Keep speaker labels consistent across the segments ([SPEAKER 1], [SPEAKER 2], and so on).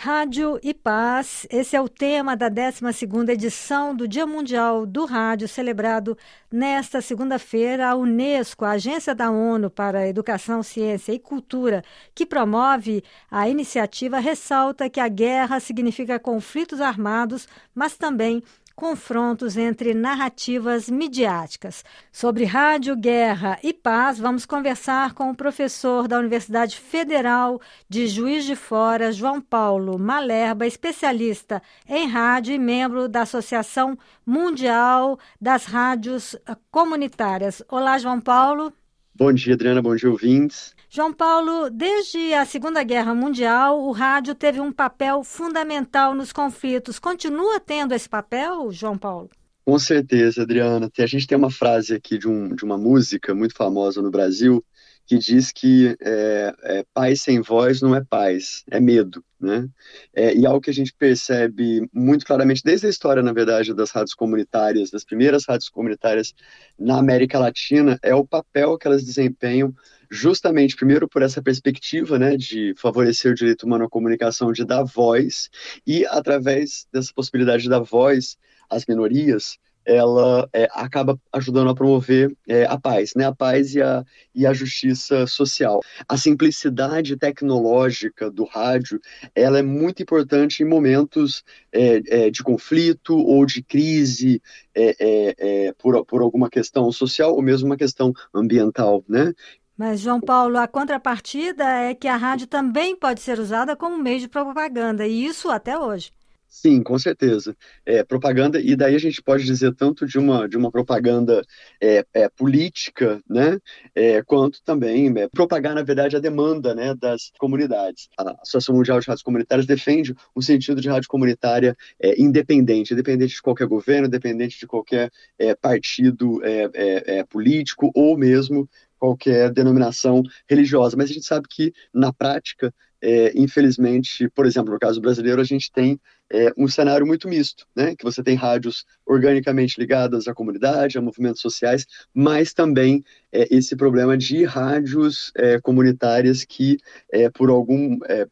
[SPEAKER 1] Rádio e Paz, esse é o tema da 12ª edição do Dia Mundial do Rádio, celebrado nesta segunda-feira. A Unesco, a Agência da ONU para Educação, Ciência e Cultura, que promove a iniciativa, ressalta que a guerra significa conflitos armados, mas também confrontos entre narrativas midiáticas. Sobre rádio, guerra e paz, vamos conversar com o professor da Universidade Federal de Juiz de Fora, João Paulo Malerba, especialista em rádio e membro da Associação Mundial das Rádios Comunitárias. Olá, João Paulo.
[SPEAKER 2] Bom dia, Adriana. Bom dia, ouvintes.
[SPEAKER 1] João Paulo, desde a Segunda Guerra Mundial, o rádio teve um papel fundamental nos conflitos. Continua tendo esse papel, João Paulo?
[SPEAKER 2] Com certeza, Adriana. A gente tem uma frase aqui de, um, de uma música muito famosa no Brasil que diz que é, é, paz sem voz não é paz, é medo, né? É, e algo que a gente percebe muito claramente desde a história, na verdade, das rádios comunitárias, das primeiras rádios comunitárias na América Latina, é o papel que elas desempenham justamente, primeiro, por essa perspectiva, né, de favorecer o direito humano à comunicação, de dar voz, e através dessa possibilidade de dar voz às minorias, ela é, acaba ajudando a promover é, a paz, né? A paz e a, e a justiça social. A simplicidade tecnológica do rádio, ela é muito importante em momentos é, é de conflito ou de crise é, é, por, por alguma questão social ou mesmo uma questão ambiental, né?
[SPEAKER 1] Mas, João Paulo, a contrapartida é que a rádio também pode ser usada como meio de propaganda, e isso até hoje.
[SPEAKER 2] Sim, com certeza. É, propaganda, e daí a gente pode dizer tanto de uma, de uma propaganda é, é, política, né, é, quanto também é, propagar, na verdade, a demanda né, das comunidades. A Associação Mundial de Rádios Comunitárias defende um sentido de rádio comunitária é, independente, independente de qualquer governo, independente de qualquer partido político ou mesmo qualquer denominação religiosa. Mas a gente sabe que, na prática, infelizmente, por exemplo, no caso brasileiro, a gente tem é, um cenário muito misto, né? Que você tem rádios organicamente ligadas à comunidade, a movimentos sociais, mas também é, esse problema de rádios é, comunitárias que, é, por algum é,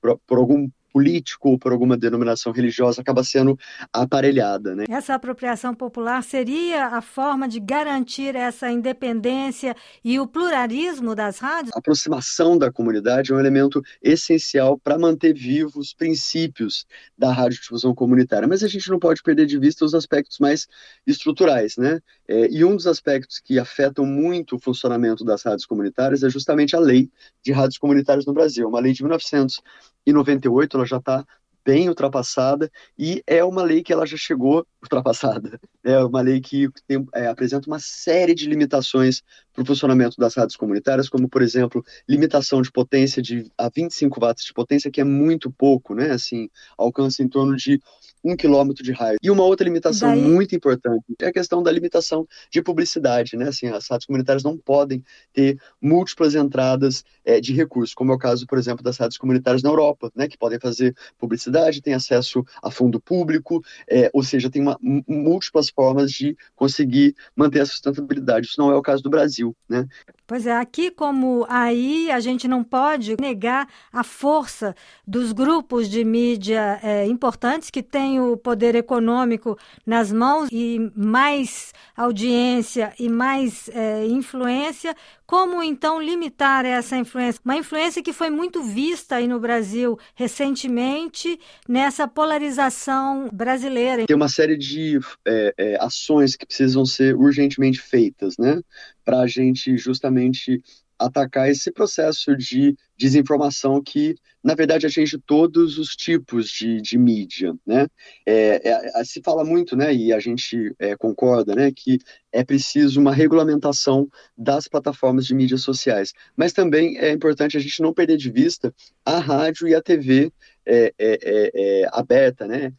[SPEAKER 2] por, por, algum político ou por alguma denominação religiosa acaba sendo aparelhada. Né?
[SPEAKER 1] Essa apropriação popular seria a forma de garantir essa independência e o pluralismo das rádios?
[SPEAKER 2] A aproximação da comunidade é um elemento essencial para manter vivos os princípios da radiodifusão comunitária, mas a gente não pode perder de vista os aspectos mais estruturais. Né? É, e um dos aspectos que afetam muito o funcionamento das rádios comunitárias é justamente a lei de rádios comunitárias no Brasil, uma lei de 1900 em 98 ela já está bem ultrapassada e é uma lei que ela já chegou ultrapassada. É uma lei que tem, é, apresenta uma série de limitações para o funcionamento das rádios comunitárias, como, por exemplo, limitação de potência de a 25 watts de potência, que é muito pouco, né? Assim, alcança em torno de um quilômetro de raio. E uma outra limitação Daí... muito importante é a questão da limitação de publicidade, né? Assim, as rádios comunitárias não podem ter múltiplas entradas é, de recursos, como é o caso, por exemplo, das rádios comunitárias na Europa, né? Que podem fazer publicidade, têm acesso a fundo público, é, ou seja, tem uma, múltiplas formas de conseguir manter a sustentabilidade. Isso não é o caso do Brasil, né?
[SPEAKER 1] Pois é, aqui como aí a gente não pode negar a força dos grupos de mídia é, importantes que têm o poder econômico nas mãos e mais audiência e mais é, influência. Como então limitar essa influência? Uma influência que foi muito vista aí no Brasil recentemente nessa polarização brasileira.
[SPEAKER 2] Tem uma série de é, é ações que precisam ser urgentemente feitas, né? Para a gente justamente atacar esse processo de desinformação que, na verdade, atinge todos os tipos de, de mídia, né? É, é, se fala muito, né, e a gente é, concorda, né, que é preciso uma regulamentação das plataformas de mídias sociais, mas também é importante a gente não perder de vista a rádio e a TV é, é, é, aberta, né?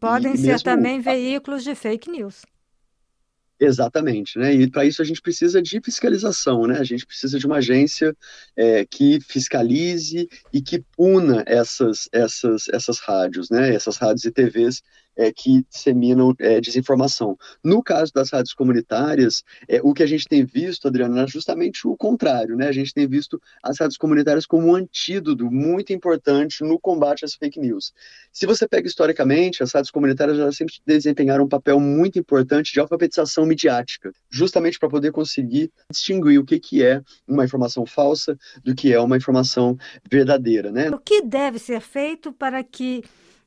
[SPEAKER 1] podem ser também veículos de fake news.
[SPEAKER 2] Exatamente, né? E para isso a gente precisa de fiscalização, né? A gente precisa de uma agência é, que fiscalize e que puna essas, essas, essas rádios, né? Essas rádios e TVs é, que disseminam é, desinformação. No caso das rádios comunitárias, é, o que a gente tem visto, Adriano, é justamente o contrário, né? A gente tem visto as rádios comunitárias como um antídoto muito importante no combate às fake news. Se você pega historicamente, as rádios comunitárias elas sempre desempenharam um papel muito importante de alfabetização midiática, justamente para poder conseguir distinguir o que, que é uma informação falsa do que é uma informação verdadeira, né?
[SPEAKER 1] O que deve ser feito para que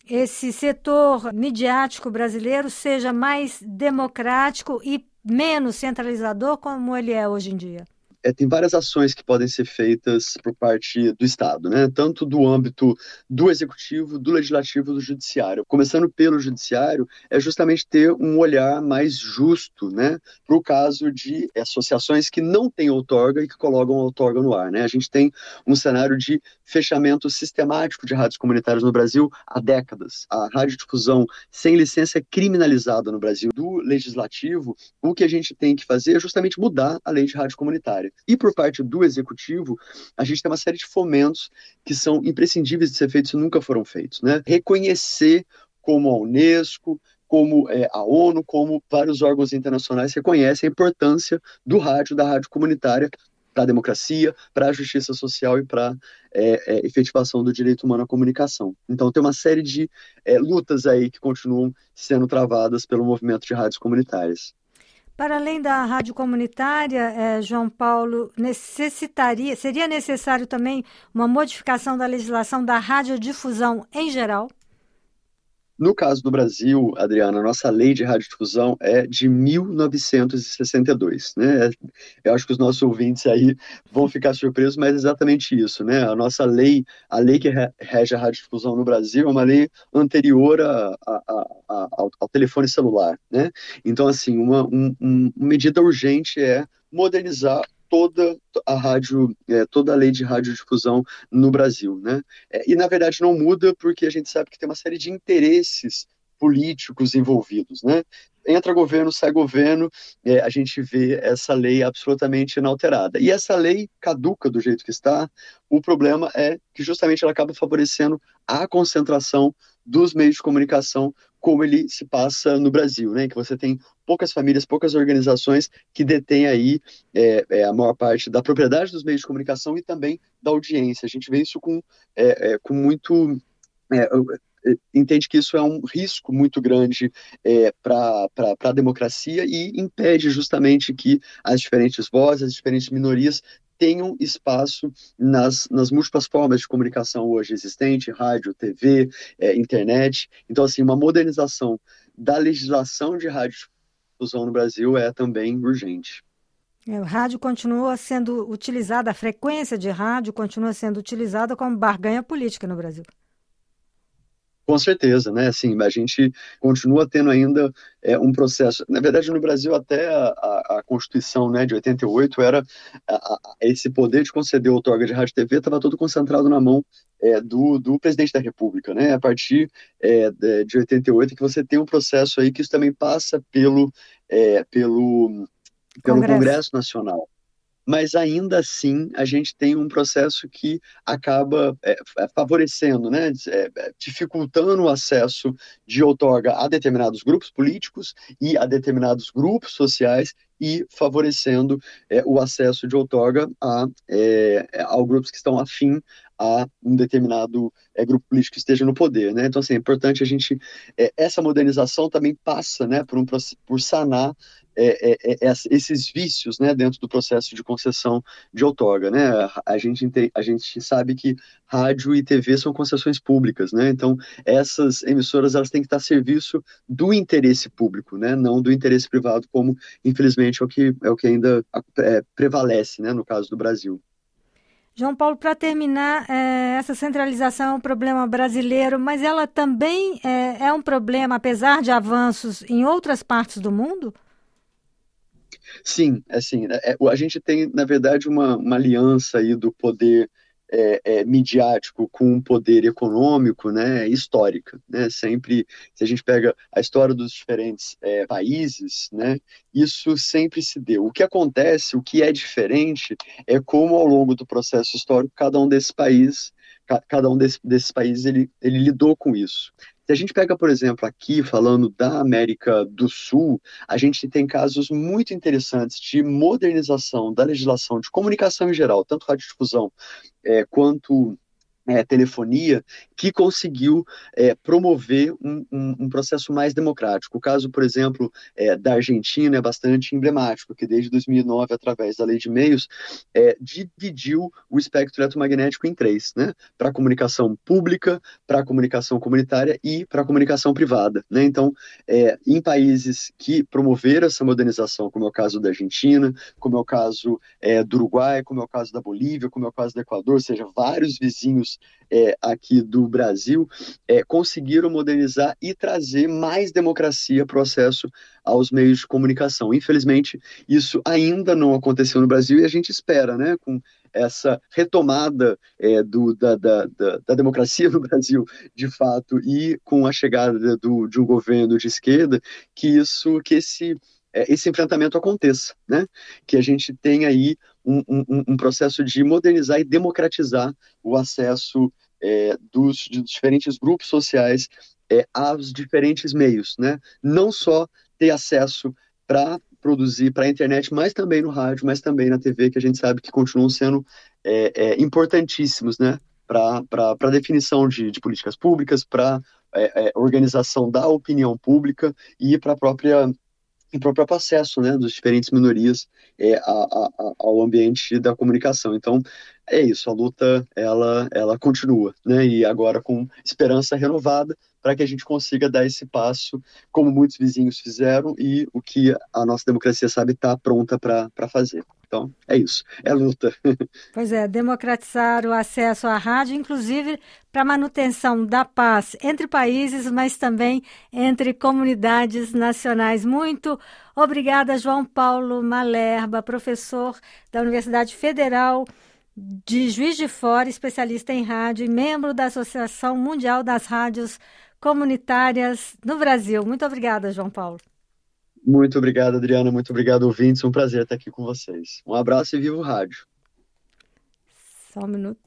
[SPEAKER 1] esse setor midiático brasileiro seja mais democrático e menos centralizador como ele é hoje em dia?
[SPEAKER 2] É, tem várias ações que podem ser feitas por parte do Estado, né? tanto do âmbito do executivo, do legislativo, do judiciário. Começando pelo judiciário, é justamente ter um olhar mais justo né? para o caso de associações que não têm outorga e que colocam outorga no ar. Né? A gente tem um cenário de fechamento sistemático de rádios comunitárias no Brasil há décadas. A radiodifusão sem licença é criminalizada no Brasil. Do legislativo, o que a gente tem que fazer é justamente mudar a lei de rádio comunitária. E por parte do executivo, a gente tem uma série de fomentos que são imprescindíveis de ser feitos e nunca foram feitos. Né? Reconhecer como a Unesco, como é, a ONU, como vários órgãos internacionais reconhecem a importância do rádio, da rádio comunitária para a democracia, para a justiça social e para é, é, efetivação do direito humano à comunicação. Então tem uma série de é, lutas aí que continuam sendo travadas pelo movimento de rádios comunitárias.
[SPEAKER 1] Para além da rádio comunitária, eh, João Paulo, necessitaria, seria necessário também uma modificação da legislação da radiodifusão em geral?
[SPEAKER 2] No caso do Brasil, Adriana, a nossa lei de radiodifusão é de 1962, né? Eu acho que os nossos ouvintes aí vão ficar surpresos, mas é exatamente isso, né? A nossa lei, a lei que rege a radiodifusão no Brasil é uma lei anterior a, a, a, ao, ao, telefone celular, né? Então, assim, uma, um, uma medida urgente é modernizar toda a rádio, é, toda a lei de radiodifusão no Brasil, né? É, e na verdade não muda porque a gente sabe que tem uma série de interesses políticos envolvidos, né? Entra governo, sai governo, é, a gente vê essa lei absolutamente inalterada. E essa lei caduca do jeito que está. O problema é que justamente ela acaba favorecendo a concentração dos meios de comunicação como ele se passa no Brasil, né? Que você tem poucas famílias, poucas organizações que detêm aí é, é, a maior parte da propriedade dos meios de comunicação e também da audiência. A gente vê isso com, é, é com muito é, é, entende que isso é um risco muito grande é, para a democracia e impede justamente que as diferentes vozes, as diferentes minorias tenham espaço nas, nas múltiplas formas de comunicação hoje existente, rádio, TV, é, internet. Então, assim, uma modernização da legislação de radiodifusão no Brasil é também urgente.
[SPEAKER 1] É, o rádio continua sendo utilizada, a frequência de rádio continua sendo utilizada como barganha política no Brasil.
[SPEAKER 2] Com certeza, né? Assim, a gente continua tendo ainda é, um processo. Na verdade, no Brasil, até a, a, a Constituição né, de 88 era a, a, esse poder de conceder outorga de rádio e TV estava todo concentrado na mão é, do, do, presidente da República, né? A partir é, de 88 que você tem um processo aí que isso também passa pelo, é, pelo, pelo Congresso. Congresso Nacional mas ainda assim a gente tem um processo que acaba é, é favorecendo, né, é, é, dificultando o acesso de outorga a determinados grupos políticos e a determinados grupos sociais e favorecendo é, o acesso de outorga a, é, ao grupos que estão afim a um determinado é, grupo político que esteja no poder, né? Então, assim, é importante a gente... É, essa modernização também passa, né, por, um, por sanar é, é, é, esses vícios né, dentro do processo de concessão de outorga. Né? A, gente, a gente sabe que rádio e TV são concessões públicas, né? então essas emissoras elas têm que estar a serviço do interesse público, né? não do interesse privado, como infelizmente é o que, é o que ainda é, prevalece né, no caso do Brasil.
[SPEAKER 1] João Paulo, para terminar, é, essa centralização é um problema brasileiro, mas ela também é, é um problema, apesar de avanços em outras partes do mundo?
[SPEAKER 2] Sim, assim, é, a gente tem, na verdade, uma, uma aliança aí do poder é, é, midiático com um poder econômico, né, histórica, né, sempre, se a gente pega a história dos diferentes é, países, né, isso sempre se deu. O que acontece, o que é diferente, é como ao longo do processo histórico cada um desses países, cada um desse, desses países ele, ele lidou com isso Se a gente pega, por exemplo, aqui, falando da América do Sul, a gente tem casos muito interessantes de modernização da legislação de comunicação em geral, tanto radiodifusão é, quanto é, telefonia que conseguiu é, promover um, um, um, processo mais democrático. O caso, por exemplo, é, da Argentina é bastante emblemático, que desde 2009, através da lei de meios, é, dividiu o espectro eletromagnético em três, né? para comunicação pública, para comunicação comunitária e para comunicação privada. Né? Então, é, em países que promoveram essa modernização, como é o caso da Argentina, como é o caso é, do Uruguai, como é o caso da Bolívia, como é o caso do Equador, ou seja, vários vizinhos é, aqui do Brasil é, conseguiram modernizar e trazer mais democracia para o acesso aos meios de comunicação. Infelizmente, isso ainda não aconteceu no Brasil e a gente espera, né, com essa retomada é, do, da, da, da, da, democracia no Brasil, de fato, e com a chegada do, de um governo de esquerda, que isso, que esse esse enfrentamento aconteça, né? Que a gente tenha aí um, um, um processo de modernizar e democratizar o acesso é, dos, diferentes grupos sociais é, aos diferentes meios, né? Não só ter acesso para produzir para a internet, mas também no rádio, mas também na TV, que a gente sabe que continuam sendo é, é importantíssimos, né? Para a definição de, de, políticas públicas, para é, é, organização da opinião pública e para a própria o próprio acesso né, das diferentes minorias é, a, a, ao ambiente da comunicação. Então, é isso, a luta ela, ela continua, né, e agora com esperança renovada para que a gente consiga dar esse passo, como muitos vizinhos fizeram, e o que a nossa democracia sabe está pronta para fazer. Então, é isso, é luta.
[SPEAKER 1] Pois é, democratizar o acesso à rádio, inclusive para manutenção da paz entre países, mas também entre comunidades nacionais. Muito obrigada, João Paulo Malerba, professor da Universidade Federal de Juiz de Fora, especialista em rádio e membro da Associação Mundial das Rádios Comunitárias no Brasil. Muito obrigada, João Paulo.
[SPEAKER 2] Muito obrigado, Adriana. Muito obrigado, ouvintes. Um prazer estar aqui com vocês. Um abraço e viva o rádio.
[SPEAKER 1] Só um minuto.